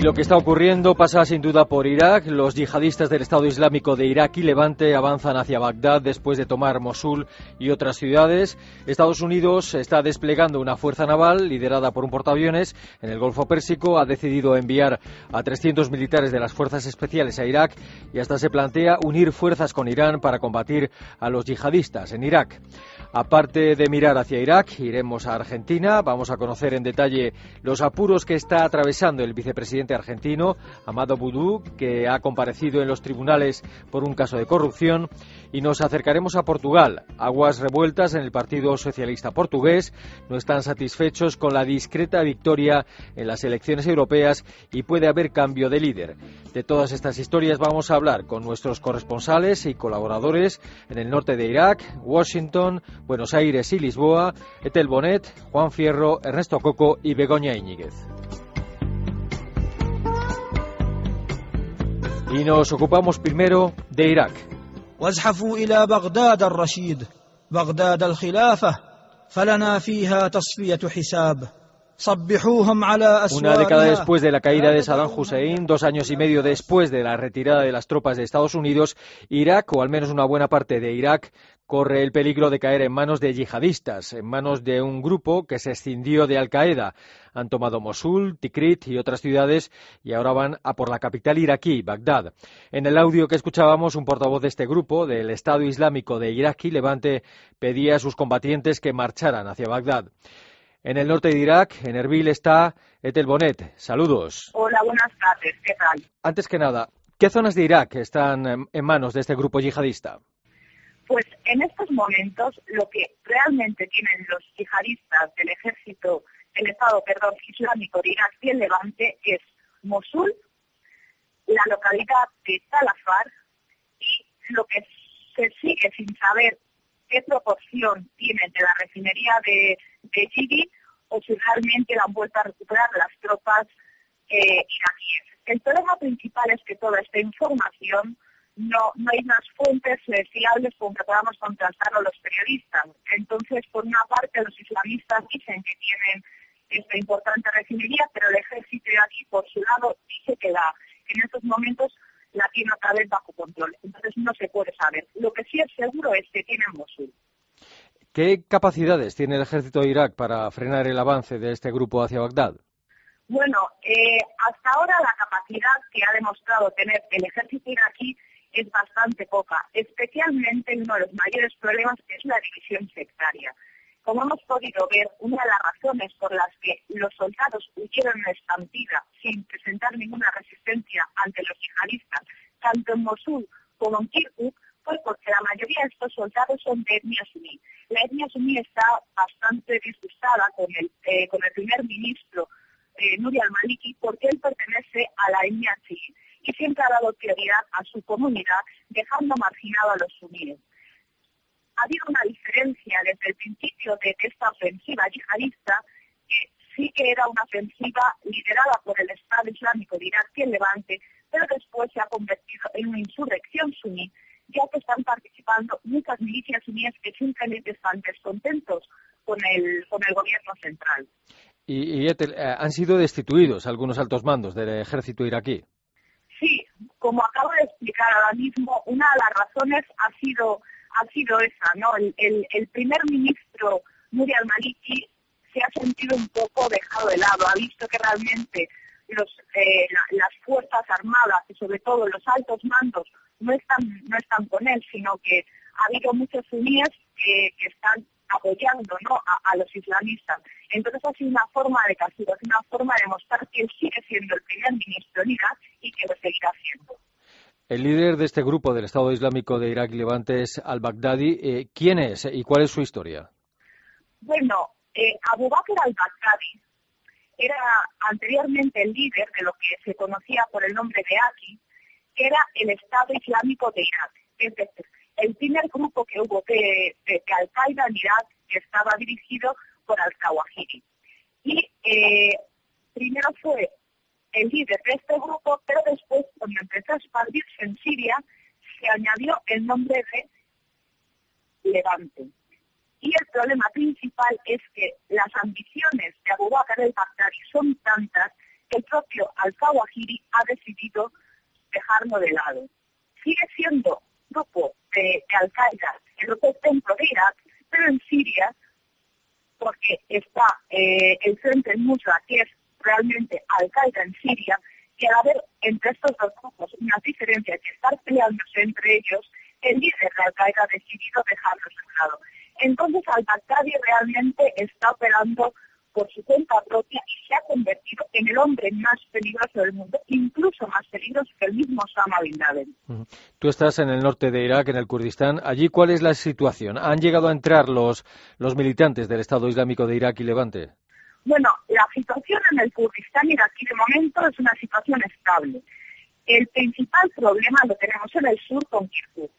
Y lo que está ocurriendo pasa sin duda por Irak. Los yihadistas del Estado Islámico de Irak y Levante avanzan hacia Bagdad después de tomar Mosul y otras ciudades. Estados Unidos está desplegando una fuerza naval liderada por un portaaviones en el Golfo Pérsico. Ha decidido enviar a 300 militares de las fuerzas especiales a Irak y hasta se plantea unir fuerzas con Irán para combatir a los yihadistas en Irak. Aparte de mirar hacia Irak, iremos a Argentina. Vamos a conocer en detalle los apuros que está atravesando el vicepresidente argentino, Amado Boudou, que ha comparecido en los tribunales por un caso de corrupción. Y nos acercaremos a Portugal. Aguas revueltas en el Partido Socialista Portugués. No están satisfechos con la discreta victoria en las elecciones europeas y puede haber cambio de líder. De todas estas historias vamos a hablar con nuestros corresponsales y colaboradores en el norte de Irak, Washington, Buenos Aires y Lisboa, Etel Bonet, Juan Fierro, Ernesto Coco y Begoña Íñiguez. Y nos ocupamos primero de Irak. وازحفوا إلى بغداد الرشيد بغداد الخلافة فلنا فيها تصفية حساب صبحوهم على Una década أسوارها después de la caída de Saddam Hussein, dos años y medio después de la retirada de las tropas de Estados Unidos, Irak, o al menos una buena parte de Irak, corre el peligro de caer en manos de yihadistas, en manos de un grupo que se escindió de Al-Qaeda. Han tomado Mosul, Tikrit y otras ciudades y ahora van a por la capital iraquí, Bagdad. En el audio que escuchábamos, un portavoz de este grupo, del Estado Islámico de Irak y Levante, pedía a sus combatientes que marcharan hacia Bagdad. En el norte de Irak, en Erbil, está Etel Bonet. Saludos. Hola, buenas tardes. ¿Qué tal? Antes que nada, ¿qué zonas de Irak están en manos de este grupo yihadista? Pues en estos momentos lo que realmente tienen los yihadistas del ejército, del Estado, perdón, islámico de Irak y el Levante es Mosul, la localidad de Talafar y lo que se sigue sin saber qué proporción tienen de la refinería de, de o si realmente la han vuelto a recuperar las tropas eh, iraquíes. El problema principal es que toda esta información no, no hay unas fuentes eh, fiables con que podamos contrastarlo los periodistas. Entonces, por una parte, los islamistas dicen que tienen esta importante refinería, pero el ejército iraquí, por su lado, dice que, la, en estos momentos la tiene otra vez bajo control. Entonces, no se puede saber. Lo que sí es seguro es que tienen Mosul. ¿Qué capacidades tiene el ejército de Irak para frenar el avance de este grupo hacia Bagdad? Bueno, eh, hasta ahora la capacidad que ha demostrado tener el ejército iraquí es bastante poca, especialmente uno de los mayores problemas es la división sectaria. Como hemos podido ver, una de las razones por las que los soldados huyeron en estampida sin presentar ninguna resistencia ante los yihadistas, tanto en Mosul como en Kirkuk, fue porque la mayoría de estos soldados son de etnia suní. La etnia suní está bastante disgustada con el, eh, con el primer ministro eh, Nuri al-Maliki porque él pertenece a la etnia chií y siempre ha a su comunidad dejando marginado a los suníes. Ha habido una diferencia desde el principio de esta ofensiva yihadista que sí que era una ofensiva liderada por el Estado Islámico de Irak y el Levante, pero después se ha convertido en una insurrección suní, ya que están participando muchas milicias suníes que simplemente están descontentos con el, con el gobierno central. Y, y Etel, eh, han sido destituidos algunos altos mandos del ejército iraquí. Como acabo de explicar ahora mismo, una de las razones ha sido ha sido esa, ¿no? El, primer ministro Nuri al-Maliki se ha sentido un poco dejado de lado, ha visto que realmente eh, la, las fuerzas armadas y sobre todo los altos mandos no están no están con él, sino que ha habido muchos suníes que, están apoyando ¿no? a, los islamistas. Entonces ha sido una forma de castigo, es una forma de demostrar que él sigue siendo el primer ministro en Irak que lo seguirá siendo. El líder de este grupo del Estado Islámico de Irak y Levante es al-Baghdadi. Eh, ¿Quién es y cuál es su historia? Bueno, eh, Abu Bakr al-Baghdadi era anteriormente el líder de lo que se conocía por el nombre de AKI, que era el Estado Islámico de Irak. Es decir, el primer grupo que hubo de, de, de Al-Qaeda en Irak que estaba dirigido por al-Zawahiri. Y eh, primero fue el líder de este grupo, pero después, cuando empezó a expandirse en Siria, se añadió el nombre de Levante. Y el problema principal es que las ambiciones de Abu Bakr el-Baghdadi son tantas que el propio al-Zawahiri ha decidido dejarlo de lado. Sigue siendo grupo de, Al-Qaeda en otros templo de Irak, pero en Siria, porque está eh, el frente en Musra, que es realmente Al-Qaeda en Siria, que al haber entre estos dos grupos una diferencia que estar peleándose entre ellos, el líder de Al-Qaeda ha decidido dejarlos de lado. Entonces al-Baghdadi realmente está operando por su cuenta propia y se ha convertido en el hombre más peligroso del mundo, incluso más peligroso que el mismo Osama Bin Laden. Tú estás en el norte de Irak, en el Kurdistán. Allí, ¿cuál es la situación? ¿Han llegado a entrar los, los militantes del Estado Islámico de Irak y Levante? Bueno, la situación en el Kurdistán iraquí de momento es una situación estable. El principal problema lo tenemos en el sur con Kirkuk.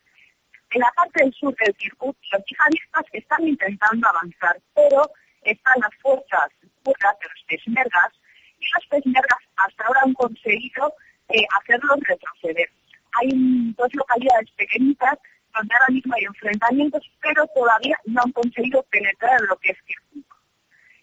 En la parte del sur del Kirkuk, los yihadistas están intentando avanzar, pero están las fuerzas kurdas de los peshmergas y los peshmergas hasta ahora han conseguido eh, hacerlos retroceder. Hay dos localidades pequeñitas donde ahora mismo hay enfrentamientos, pero todavía no han conseguido penetrar en lo que es Kirkuk.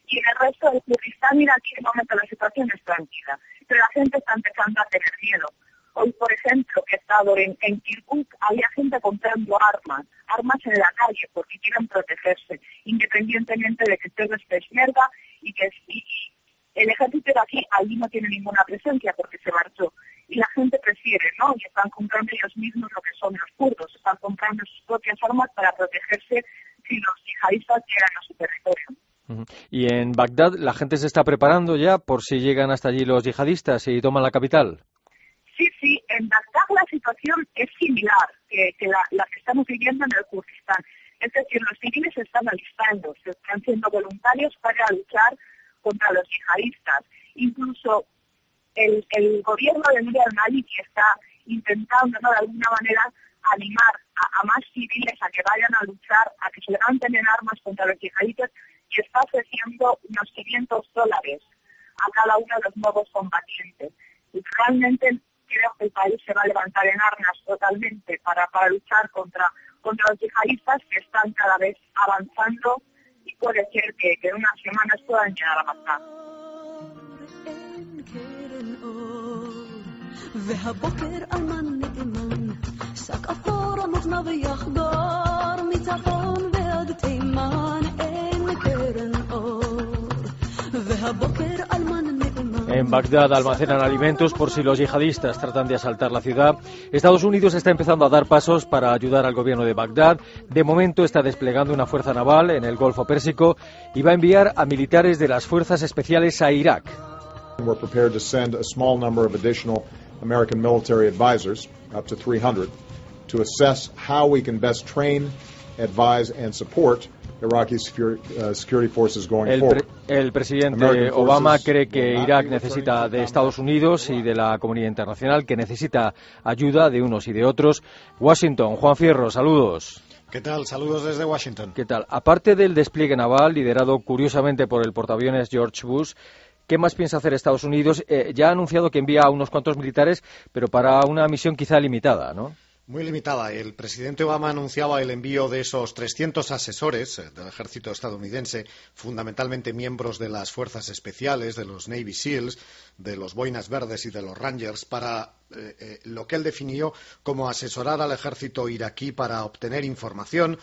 Y en el resto del Kurdistán iraquí de momento la situación es tranquila, pero la gente está empezando a tener miedo. Hoy, por ejemplo, que he estado en, en Kirkuk, había gente comprando armas, armas en la calle porque quieren protegerse, independientemente de que esté peshmerga y que y, el ejército de aquí allí no tiene ninguna presencia porque se marchó. Y la gente prefiere, ¿no? Y están comprando ellos mismos lo que son los kurdos, están comprando sus propias armas para protegerse si los yihadistas llegan a su territorio. Y en Bagdad la gente se está preparando ya por si llegan hasta allí los yihadistas y toman la capital. Sí, sí, en Bagdad la situación es similar que, la, que estamos viviendo en el Kurdistán. Es decir, los civiles se están alistando, se están siendo voluntarios para luchar contra los yihadistas. Incluso el, gobierno de Nur al-Maliki está intentando, de alguna manera, animar a, más civiles a que vayan a luchar, a que se levanten en armas contra los yihadistas y está ofreciendo unos 500 dólares a cada uno de los nuevos combatientes. Y realmente creo que el país se va a levantar en armas totalmente para, para luchar contra, contra los yihadistas que están cada vez avanzando y puede ser que, que en unas semanas puedan llegar a pasar. En Bagdad almacenan alimentos por si los yihadistas tratan de asaltar la ciudad. Estados Unidos está empezando a dar pasos para ayudar al gobierno de Bagdad. De momento está desplegando una fuerza naval en el Golfo Pérsico y va a enviar a militares de las fuerzas especiales a Irak. To send a small number of additional American military advisors, up to 300, to assess how we can best train, advise and Uh, el, presidente Obama cree que Irak necesita de Estados Unidos y de la comunidad internacional, que necesita ayuda de unos y de otros. Washington, Juan Fierro, saludos. ¿Qué tal? Saludos desde Washington. ¿Qué tal? Aparte del despliegue naval liderado curiosamente por el portaaviones George Bush, ¿Qué más piensa hacer Estados Unidos? Eh, ya ha anunciado que envía a unos cuantos militares, pero para una misión quizá limitada, ¿no? Muy limitada. El presidente Obama anunciaba el envío de esos 300 asesores eh, del ejército estadounidense, fundamentalmente miembros de las fuerzas especiales, de los Navy SEALs, de los Boinas Verdes y de los Rangers, para eh, eh, lo que él definió como asesorar al ejército iraquí para obtener información,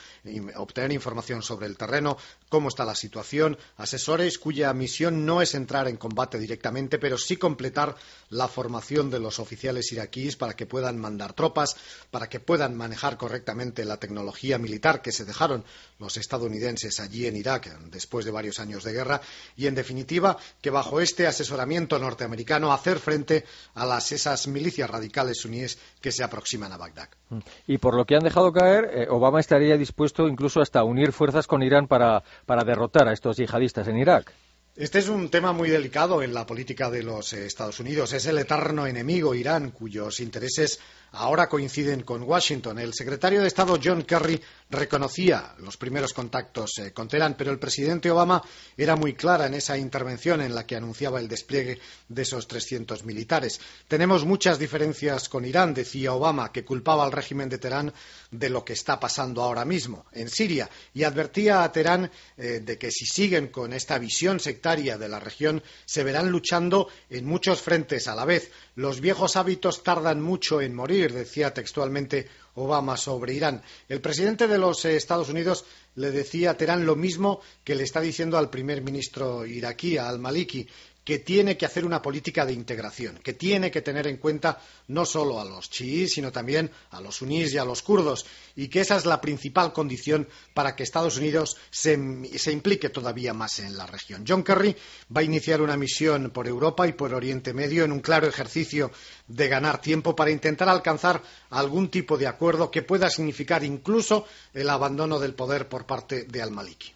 obtener información sobre el terreno, cómo está la situación, asesores cuya misión no es entrar en combate directamente, pero sí completar la formación de los oficiales iraquíes para que puedan mandar tropas, para que puedan manejar correctamente la tecnología militar que se dejaron los estadounidenses allí en Irak después de varios años de guerra y, en definitiva, que bajo este asesoramiento norteamericano hacer frente a las, esas milicias radicales suníes que se aproximan a Bagdad. Mm. Y por lo que han dejado caer, eh, Obama estaría dispuesto incluso hasta unir fuerzas con Irán para, para derrotar a estos yihadistas en Irak. Este es un tema muy delicado en la política de los eh, Estados Unidos. Es el eterno enemigo Irán, cuyos intereses ahora coinciden con Washington. El secretario de Estado John Kerry reconocía los primeros contactos eh, con Teherán, pero el presidente Obama era muy clara en esa intervención en la que anunciaba el despliegue de esos 300 militares. Tenemos muchas diferencias con Irán, decía Obama, que culpaba al régimen de Teherán de lo que está pasando ahora mismo en Siria y advertía a Teherán eh, de que si siguen con esta visión sectaria de la región se verán luchando en muchos frentes a la vez. Los viejos hábitos tardan mucho en morir, decía textualmente Obama sobre Irán. El presidente de los eh, Estados Unidos le decía a Teherán lo mismo que le está diciendo al primer ministro iraquí, al-Maliki, que tiene que hacer una política de integración, que tiene que tener en cuenta no solo a los chiíes, sino también a los sunís y a los kurdos, y que esa es la principal condición para que Estados Unidos se, implique todavía más en la región. John Kerry va a iniciar una misión por Europa y por Oriente Medio en un claro ejercicio de ganar tiempo para intentar alcanzar algún tipo de acuerdo que pueda significar incluso el abandono del poder por parte de al-Maliki.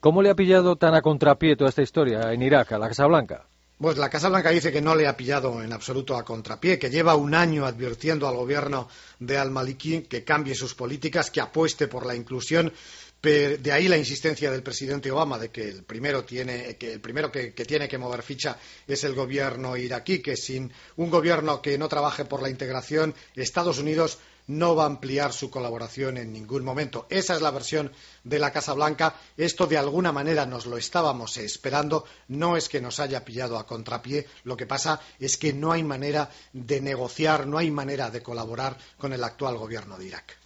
¿Cómo le ha pillado tan a contrapié toda esta historia en Irak, a la Casa Blanca? Pues la Casa Blanca dice que no le ha pillado en absoluto a contrapié, que lleva un año advirtiendo al gobierno de al-Maliki que cambie sus políticas, que apueste por la inclusión. De ahí la insistencia del presidente Obama de que el primero, tiene, que, el primero que, tiene que mover ficha es el gobierno iraquí, que sin un gobierno que no trabaje por la integración, Estados Unidos no va a ampliar su colaboración en ningún momento. Esa es la versión de la Casa Blanca. Esto de alguna manera nos lo estábamos esperando. No es que nos haya pillado a contrapié. Lo que pasa es que no hay manera de negociar, no hay manera de colaborar con el actual gobierno de Irak.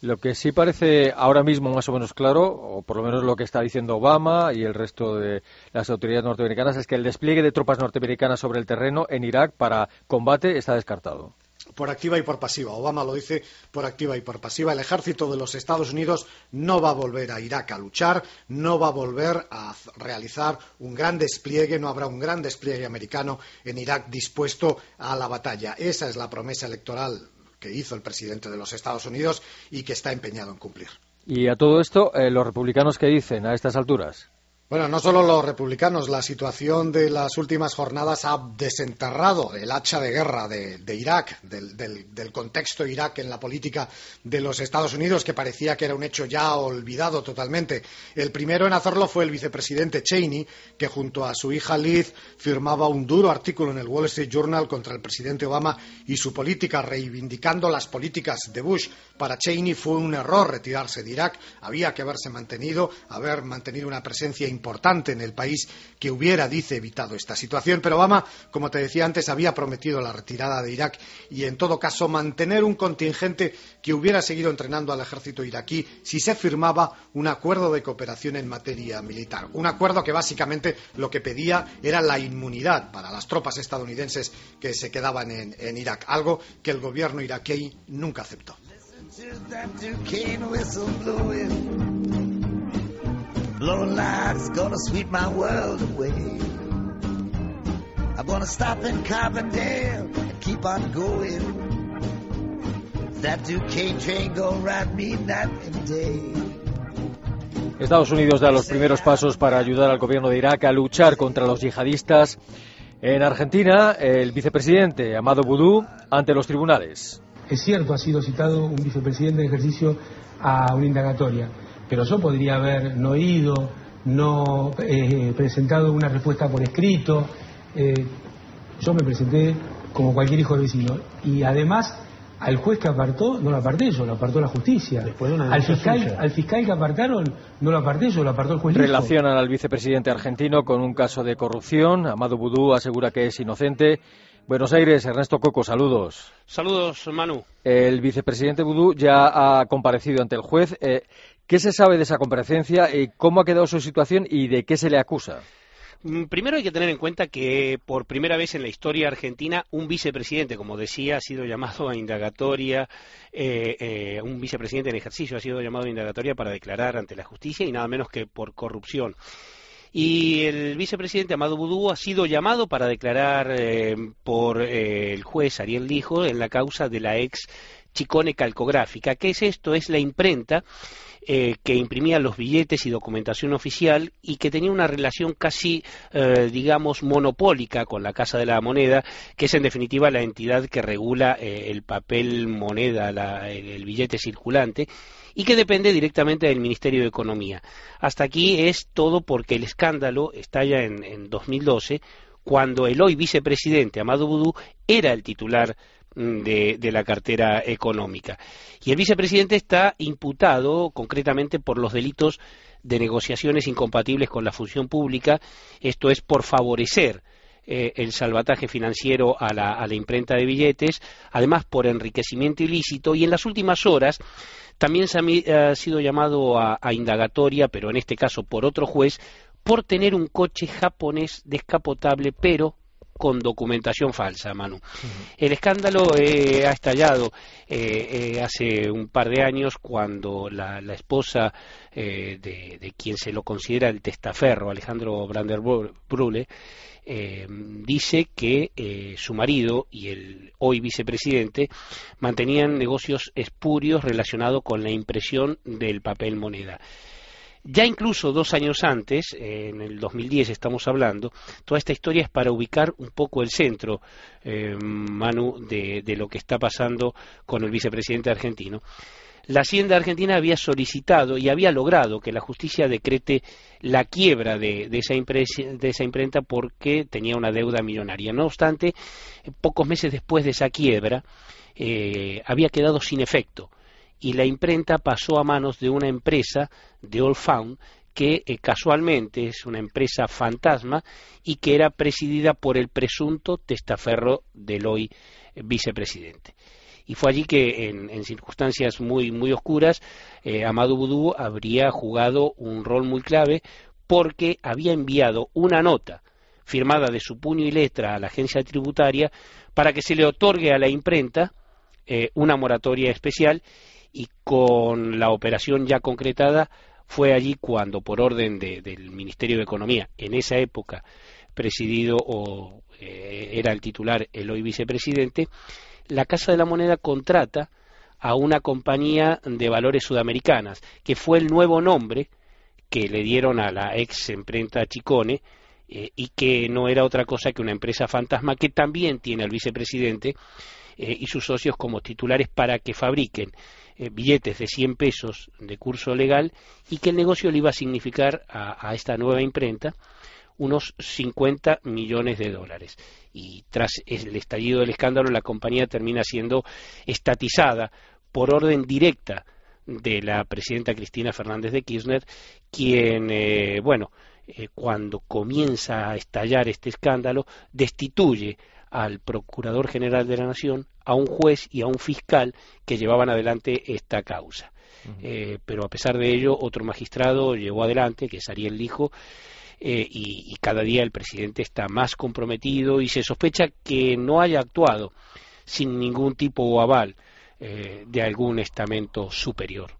Lo que sí parece ahora mismo más o menos claro, o por lo menos lo que está diciendo Obama y el resto de las autoridades norteamericanas, es que el despliegue de tropas norteamericanas sobre el terreno en Irak para combate está descartado por activa y por pasiva. Obama lo dice por activa y por pasiva. El ejército de los Estados Unidos no va a volver a Irak a luchar, no va a volver a realizar un gran despliegue, no habrá un gran despliegue americano en Irak dispuesto a la batalla. Esa es la promesa electoral que hizo el presidente de los Estados Unidos y que está empeñado en cumplir. Y a todo esto, eh, ¿los republicanos qué dicen a estas alturas? Bueno, no solo los republicanos, la situación de las últimas jornadas ha desenterrado el hacha de guerra de, Irak, del, del, del, contexto Irak en la política de los Estados Unidos, que parecía que era un hecho ya olvidado totalmente. El primero en hacerlo fue el vicepresidente Cheney, que junto a su hija Liz firmaba un duro artículo en el Wall Street Journal contra el presidente Obama y su política, reivindicando las políticas de Bush. Para Cheney fue un error retirarse de Irak, había que haberse mantenido, haber mantenido una presencia importante en el país que hubiera, dice, evitado esta situación. Pero Obama, como te decía antes, había prometido la retirada de Irak y, en todo caso, mantener un contingente que hubiera seguido entrenando al ejército iraquí si se firmaba un acuerdo de cooperación en materia militar. Un acuerdo que básicamente lo que pedía era la inmunidad para las tropas estadounidenses que se quedaban en, en Irak, algo que el gobierno iraquí nunca aceptó. Blowing light's gonna sweep my world away. I'm gonna stop in Carbondale and keep on going. That Duquesne train gonna ride me night and day. Estados Unidos da los primeros pasos para ayudar al gobierno de Irak a luchar contra los yihadistas. En Argentina, el vicepresidente Amado Boudou ante los tribunales. Es cierto, ha sido citado un vicepresidente en ejercicio a una indagatoria pero yo podría haber no ido, no eh, presentado una respuesta por escrito. Eh, yo me presenté como cualquier hijo del vecino. Y además, al juez que apartó, no lo aparté yo, lo apartó la justicia. al, fiscal, al fiscal que apartaron, no lo aparté yo, lo apartó el juez. Relacionan al vicepresidente argentino con un caso de corrupción. Amado Budú asegura que es inocente. Buenos Aires, Ernesto Coco, saludos. Saludos, Manu. El vicepresidente Budú ya ha comparecido ante el juez. Eh, ¿Qué se sabe de esa comparecencia? y ¿Cómo ha quedado su situación y de qué se le acusa? Mm, primero hay que tener en cuenta que por primera vez en la historia argentina un vicepresidente, como decía, ha sido llamado a indagatoria, eh, eh, un vicepresidente en ejercicio ha sido llamado a indagatoria para declarar ante la justicia y nada menos que por corrupción. Y el vicepresidente Amado Budú ha sido llamado para declarar eh, por el juez Ariel Lijo en la causa de la ex Chicone Calcográfica. ¿Qué es esto? Es la imprenta eh, que imprimía los billetes y documentación oficial y que tenía una relación casi, eh, digamos, monopólica con la Casa de la Moneda, que es en definitiva la entidad que regula eh, el papel moneda, el, billete circulante y que depende directamente del Ministerio de Economía. Hasta aquí es todo porque el escándalo estalla en, en 2012 cuando el hoy vicepresidente Amado Boudou era el titular De, la cartera económica. Y el vicepresidente está imputado concretamente por los delitos de negociaciones incompatibles con la función pública, esto es por favorecer eh, el salvataje financiero a la, imprenta de billetes, además por enriquecimiento ilícito y en las últimas horas también se ha, sido llamado a, indagatoria, pero en este caso por otro juez, por tener un coche japonés descapotable, pero con documentación falsa, Manu. El escándalo eh, ha estallado eh, eh, hace un par de años cuando la, esposa de, quien se lo considera el testaferro, Alejandro Brander Brule, dice que su marido y el hoy vicepresidente mantenían negocios espurios relacionados con la impresión del papel moneda. Ya incluso dos años antes, en el 2010 estamos hablando, toda esta historia es para ubicar un poco el centro, eh, Manu, de, lo que está pasando con el vicepresidente argentino. La Hacienda Argentina había solicitado y había logrado que la justicia decrete la quiebra de, esa, de esa, imprenta porque tenía una deuda millonaria. No obstante, pocos meses después de esa quiebra, eh, había quedado sin efecto y la imprenta pasó a manos de una empresa de Old Found que eh, casualmente es una empresa fantasma y que era presidida por el presunto testaferro del hoy eh, vicepresidente. Y fue allí que, en, circunstancias muy, muy oscuras, eh, Amadou Boudou habría jugado un rol muy clave porque había enviado una nota firmada de su puño y letra a la agencia tributaria para que se le otorgue a la imprenta una moratoria especial y con la operación ya concretada fue allí cuando, por orden del Ministerio de Economía, en esa época presidido o eh, era el titular el hoy vicepresidente, la Casa de la Moneda contrata a una compañía de valores sudamericanas, que fue el nuevo nombre que le dieron a la ex imprenta Chicone, eh, y que no era otra cosa que una empresa fantasma que también tiene al vicepresidente eh, y sus socios como titulares para que fabriquen eh, billetes de 100 pesos de curso legal y que el negocio le iba a significar a, esta nueva imprenta unos 50 millones de dólares. Y tras el estallido del escándalo, la compañía termina siendo estatizada por orden directa de la presidenta Cristina Fernández de Kirchner, quien, eh, bueno, cuando comienza a estallar este escándalo, destituye al Procurador General de la Nación, a un juez y a un fiscal que llevaban adelante esta causa. Eh, pero a pesar de ello, otro magistrado llevó adelante, que es Ariel Lijo, eh, y, cada día el presidente está más comprometido y se sospecha que no haya actuado sin ningún tipo o aval eh, de algún estamento superior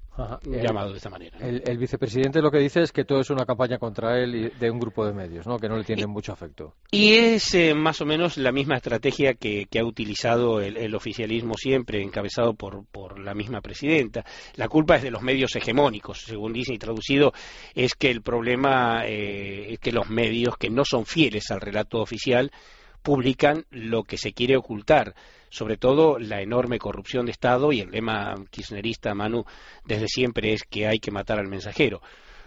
llamado de esta manera. El, vicepresidente lo que dice es que todo es una campaña contra él y de un grupo de medios, ¿no? que no le tienen mucho afecto. Y es eh, más o menos la misma estrategia que, ha utilizado el, oficialismo siempre, encabezado por, por la misma presidenta. La culpa es de los medios hegemónicos, según dice y traducido, es que el problema eh, es que los medios que no son fieles al relato oficial publican lo que se quiere ocultar sobre todo la enorme corrupción de Estado y el lema kirchnerista, Manu, desde siempre es que hay que matar al mensajero.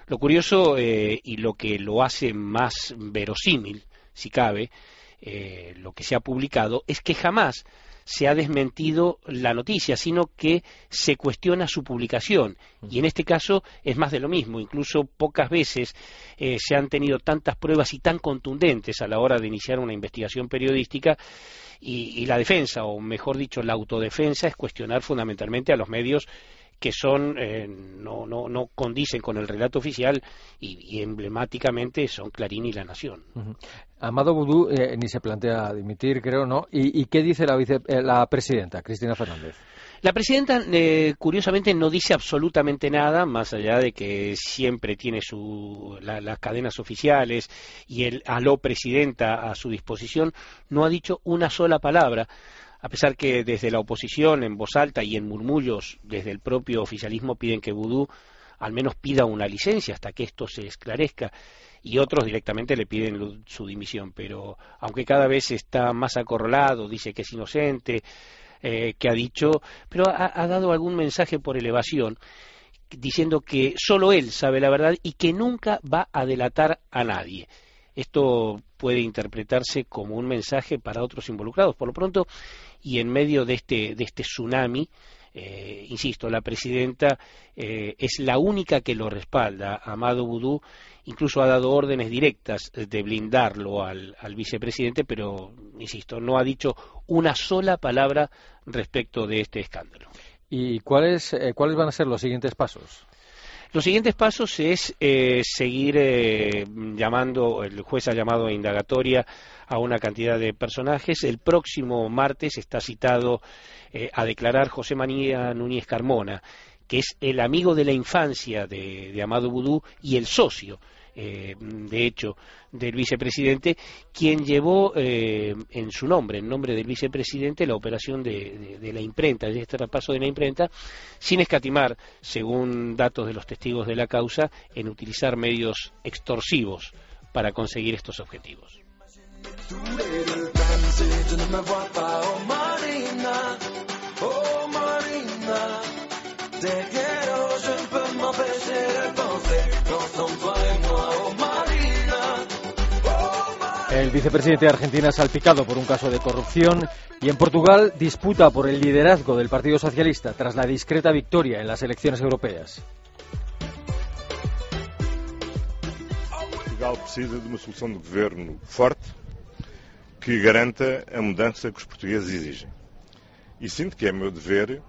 Lo curioso eh, y lo que lo hace más verosímil, si cabe, eh, lo que se ha publicado, es que jamás se ha desmentido la noticia, sino que se cuestiona su publicación. Y en este caso es más de lo mismo. Incluso pocas veces eh, se han tenido tantas pruebas y tan contundentes a la hora de iniciar una investigación periodística y, la defensa, o mejor dicho, la autodefensa, es cuestionar fundamentalmente a los medios que son eh, no, no, no condicen con el relato oficial y, emblemáticamente son Clarín y La Nación. Amado Boudou eh, ni se plantea dimitir, creo, ¿no? ¿Y, qué dice la, eh, la presidenta, Cristina Fernández? La presidenta, eh, curiosamente, no dice absolutamente nada, más allá de que siempre tiene su, las cadenas oficiales y el aló presidenta a su disposición, no ha dicho una sola palabra a pesar que desde la oposición, en voz alta y en murmullos desde el propio oficialismo piden que Vudú al menos pida una licencia hasta que esto se esclarezca y otros directamente le piden su dimisión. Pero aunque cada vez está más acorralado, dice que es inocente, eh, que ha dicho, pero ha, dado algún mensaje por elevación diciendo que solo él sabe la verdad y que nunca va a delatar a nadie. Esto puede interpretarse como un mensaje para otros involucrados. Por lo pronto, y en medio de este, de este tsunami, eh, insisto, la presidenta eh, es la única que lo respalda. Amado Boudou incluso ha dado órdenes directas de blindarlo al, vicepresidente, pero, insisto, no ha dicho una sola palabra respecto de este escándalo. ¿Y cuáles, eh, cuáles van a ser los siguientes pasos? Los siguientes pasos es seguir llamando, el juez ha llamado a indagatoria a una cantidad de personajes. El próximo martes está citado eh, a declarar José María Núñez Carmona, que es el amigo de la infancia de, Amado Vudú y el socio. Eh, de hecho, del vicepresidente, quien llevó eh, en su nombre, en nombre del vicepresidente, la operación de, de la imprenta, de este traspaso de la imprenta, sin escatimar, según datos de los testigos de la causa, en utilizar medios extorsivos para conseguir estos objetivos. El vicepresidente de Argentina salpicado por un caso de corrupción y en Portugal disputa por el liderazgo del Partido Socialista tras la discreta victoria en las elecciones europeas. Portugal precisa de una solución de gobierno fuerte que garanta a mudança que os portugueses exigem. E sinto que é meu dever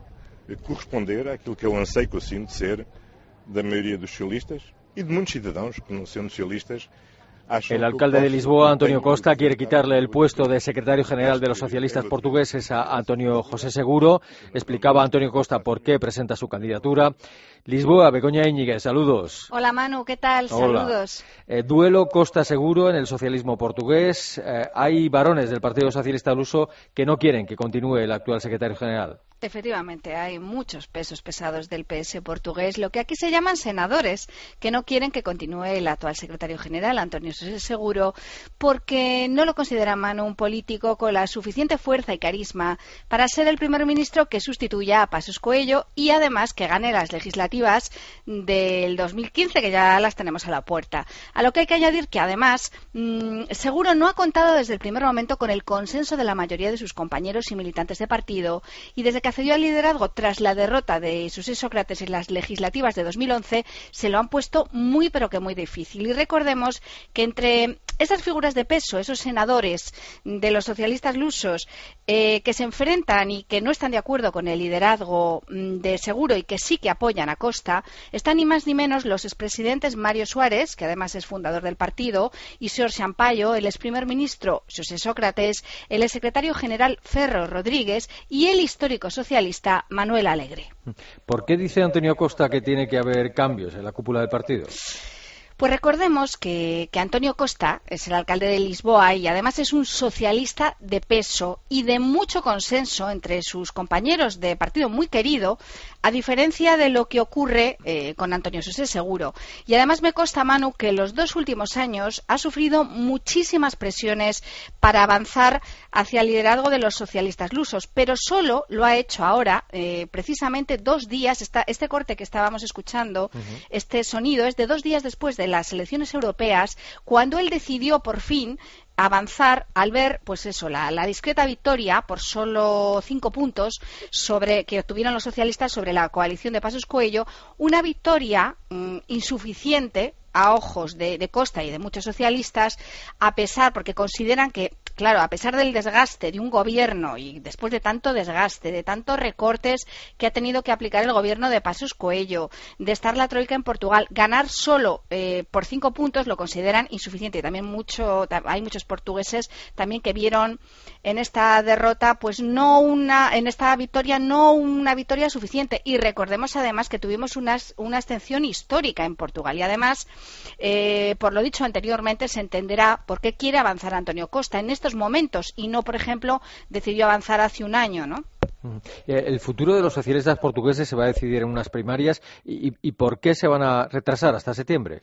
corresponder àquilo que o anseio que eu sinto de ser da maioria dos socialistas e de muitos cidadãos que, não sendo socialistas, El alcalde de Lisboa, Antonio Costa, quiere quitarle el puesto de secretario general de los socialistas portugueses a Antonio José Seguro. Explicaba Antonio Costa por qué presenta su candidatura. Lisboa, Begoña Íñiguez, saludos. Hola Manu, ¿qué tal? Saludos. Eh, duelo Costa Seguro en el socialismo portugués. Eh, hay varones del Partido Socialista Luso que no quieren que continúe el actual secretario general. Efectivamente, hay muchos pesos pesados del PS portugués, lo que aquí se llaman senadores, que no quieren que continúe el actual secretario general, Antonio Seguro, porque no lo consideran mano un político con la suficiente fuerza y carisma para ser el primer ministro que sustituya a Pasos Coelho y además que gane las legislativas del 2015, que ya las tenemos a la puerta. A lo que hay que añadir que además mm, Seguro no ha contado desde el primer momento con el consenso de la mayoría de sus compañeros y militantes de partido y desde que accedió al liderazgo tras la derrota de sus Sócrates en las legislativas de 2011, se lo han puesto muy pero que muy difícil. Y recordemos que entre esas figuras de peso, esos senadores de los socialistas lusos eh, que se enfrentan y que no están de acuerdo con el liderazgo mm, de Seguro y que sí que apoyan a Costa, están ni más ni menos los expresidentes Mario Suárez, que además es fundador del partido, y Sor Champayo, el ex primer ministro José Sócrates, el ex secretario general Ferro Rodríguez y el histórico socialista Manuel Alegre. ¿Por qué dice Antonio Costa que tiene que haber cambios en la cúpula del partido? Pues recordemos que, Antonio Costa es el alcalde de Lisboa y además es un socialista de peso y de mucho consenso entre sus compañeros de partido muy querido, a diferencia de lo que ocurre eh, con Antonio Sosé Seguro. Y además me consta, Manu, que en los dos últimos años ha sufrido muchísimas presiones para avanzar hacia el liderazgo de los socialistas lusos, pero solo lo ha hecho ahora, eh, precisamente dos días, este corte que estábamos escuchando, este sonido es de dos días después de las elecciones europeas, cuando él decidió por fin avanzar al ver, pues eso, la, discreta victoria por solo cinco puntos sobre que obtuvieron los socialistas sobre la coalición de Pasos Cuello, una victoria mm, insuficiente a ojos de, Costa y de muchos socialistas, a pesar, porque consideran que, claro, a pesar del desgaste de un gobierno y después de tanto desgaste, de tantos recortes que ha tenido que aplicar el gobierno de Pasos Coello, de estar la troika en Portugal, ganar solo eh, por cinco puntos lo consideran insuficiente. También mucho, hay muchos portugueses también que vieron en esta derrota, pues no una, en esta victoria, no una victoria suficiente. Y recordemos además que tuvimos una, una abstención histórica en Portugal. Y además, eh, por lo dicho anteriormente, se entenderá por qué quiere avanzar Antonio Costa. En estos momentos y no, por ejemplo, decidió avanzar hace un año, ¿no? Eh, el futuro de los socialistas portugueses se va a decidir en unas primarias y ¿por qué se van a retrasar hasta septiembre?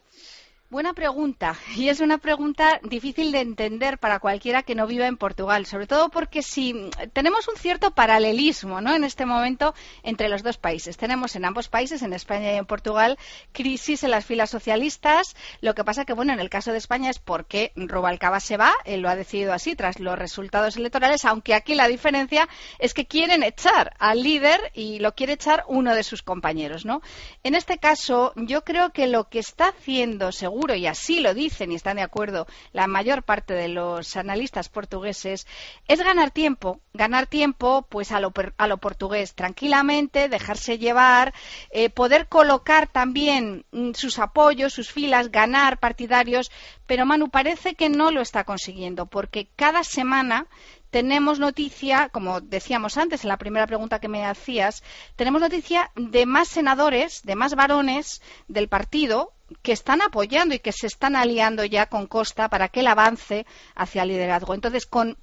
Buena pregunta. Y es una pregunta difícil de entender para cualquiera que no viva en Portugal, sobre todo porque si tenemos un cierto paralelismo ¿no? en este momento entre los dos países. Tenemos en ambos países, en España y en Portugal, crisis en las filas socialistas. Lo que pasa que, bueno, en el caso de España es porque Rubalcaba se va, él lo ha decidido así tras los resultados electorales, aunque aquí la diferencia es que quieren echar al líder y lo quiere echar uno de sus compañeros. ¿no? En este caso, yo creo que lo que está haciendo, según y así lo dicen y están de acuerdo la mayor parte de los analistas portugueses, es ganar tiempo, ganar tiempo pues a lo, a lo portugués, tranquilamente, dejarse llevar, eh, poder colocar también mm, sus apoyos, sus filas, ganar partidarios, pero Manu parece que no lo está consiguiendo, porque cada semana tenemos noticia, como decíamos antes en la primera pregunta que me hacías, tenemos noticia de más senadores, de más varones del partido que están apoyando y que se están aliando ya con Costa para que él avance hacia el liderazgo. Entonces, con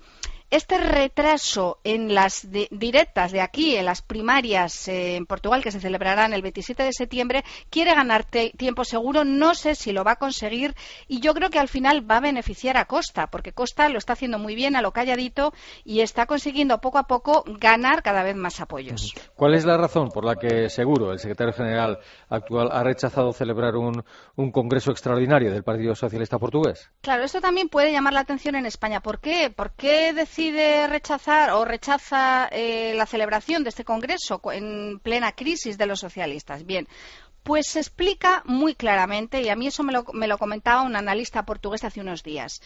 este retraso en las directas de aquí, en las primarias eh, en Portugal, que se celebrarán el 27 de septiembre, quiere ganar tiempo seguro. No sé si lo va a conseguir y yo creo que al final va a beneficiar a Costa, porque Costa lo está haciendo muy bien a lo calladito y está consiguiendo poco a poco ganar cada vez más apoyos. ¿Cuál es la razón por la que, seguro, el secretario general actual ha rechazado celebrar un, un congreso extraordinario del Partido Socialista Portugués? Claro, esto también puede llamar la atención en España. ¿Por qué? ¿Por qué decir decide rechazar o rechaza eh, la celebración de este Congreso en plena crisis de los socialistas? Bien, pues se explica muy claramente, y a mí eso me lo, me lo comentaba un analista portugués hace unos días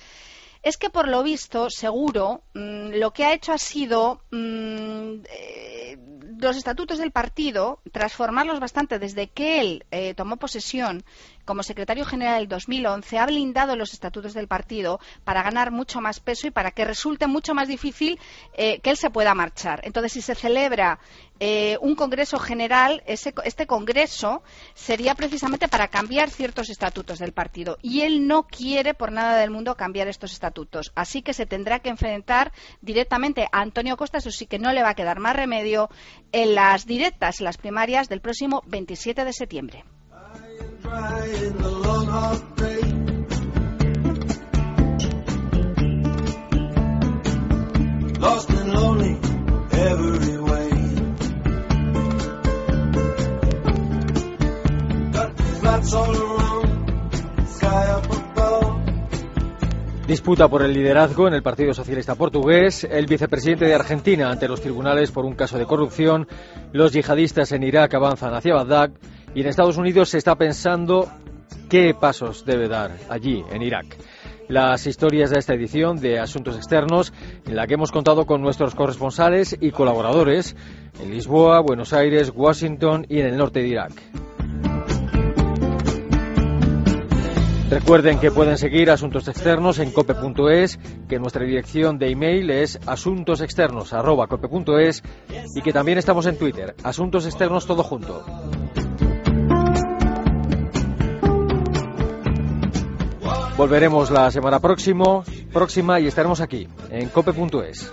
es que por lo visto, seguro, mm, lo que ha hecho ha sido mm, eh, los estatutos del partido, transformarlos bastante desde que él eh, tomó posesión como secretario general del 2011, ha blindado los estatutos del partido para ganar mucho más peso y para que resulte mucho más difícil eh, que él se pueda marchar. Entonces, si se celebra eh, un Congreso General, este Congreso sería precisamente para cambiar ciertos estatutos del partido. Y él no quiere por nada del mundo cambiar estos estatutos. Así que se tendrá que enfrentar directamente a Antonio Costa, eso sí que no le va a quedar más remedio, en las directas, en las primarias del próximo 27 de septiembre. Disputa por el liderazgo en el Partido Socialista Portugués, el vicepresidente de Argentina ante los tribunales por un caso de corrupción, los yihadistas en Irak avanzan hacia Bagdad y en Estados Unidos se está pensando qué pasos debe dar allí, en Irak. Las historias de esta edición de Asuntos Externos, en la que hemos contado con nuestros corresponsales y colaboradores en Lisboa, Buenos Aires, Washington y en el norte de Irak. Recuerden que pueden seguir Asuntos Externos en cope.es, que nuestra dirección de email es asuntosexternos.cope.es y que también estamos en Twitter, Asuntos Externos todo junto. Volveremos la semana próxima y estaremos aquí en cope.es.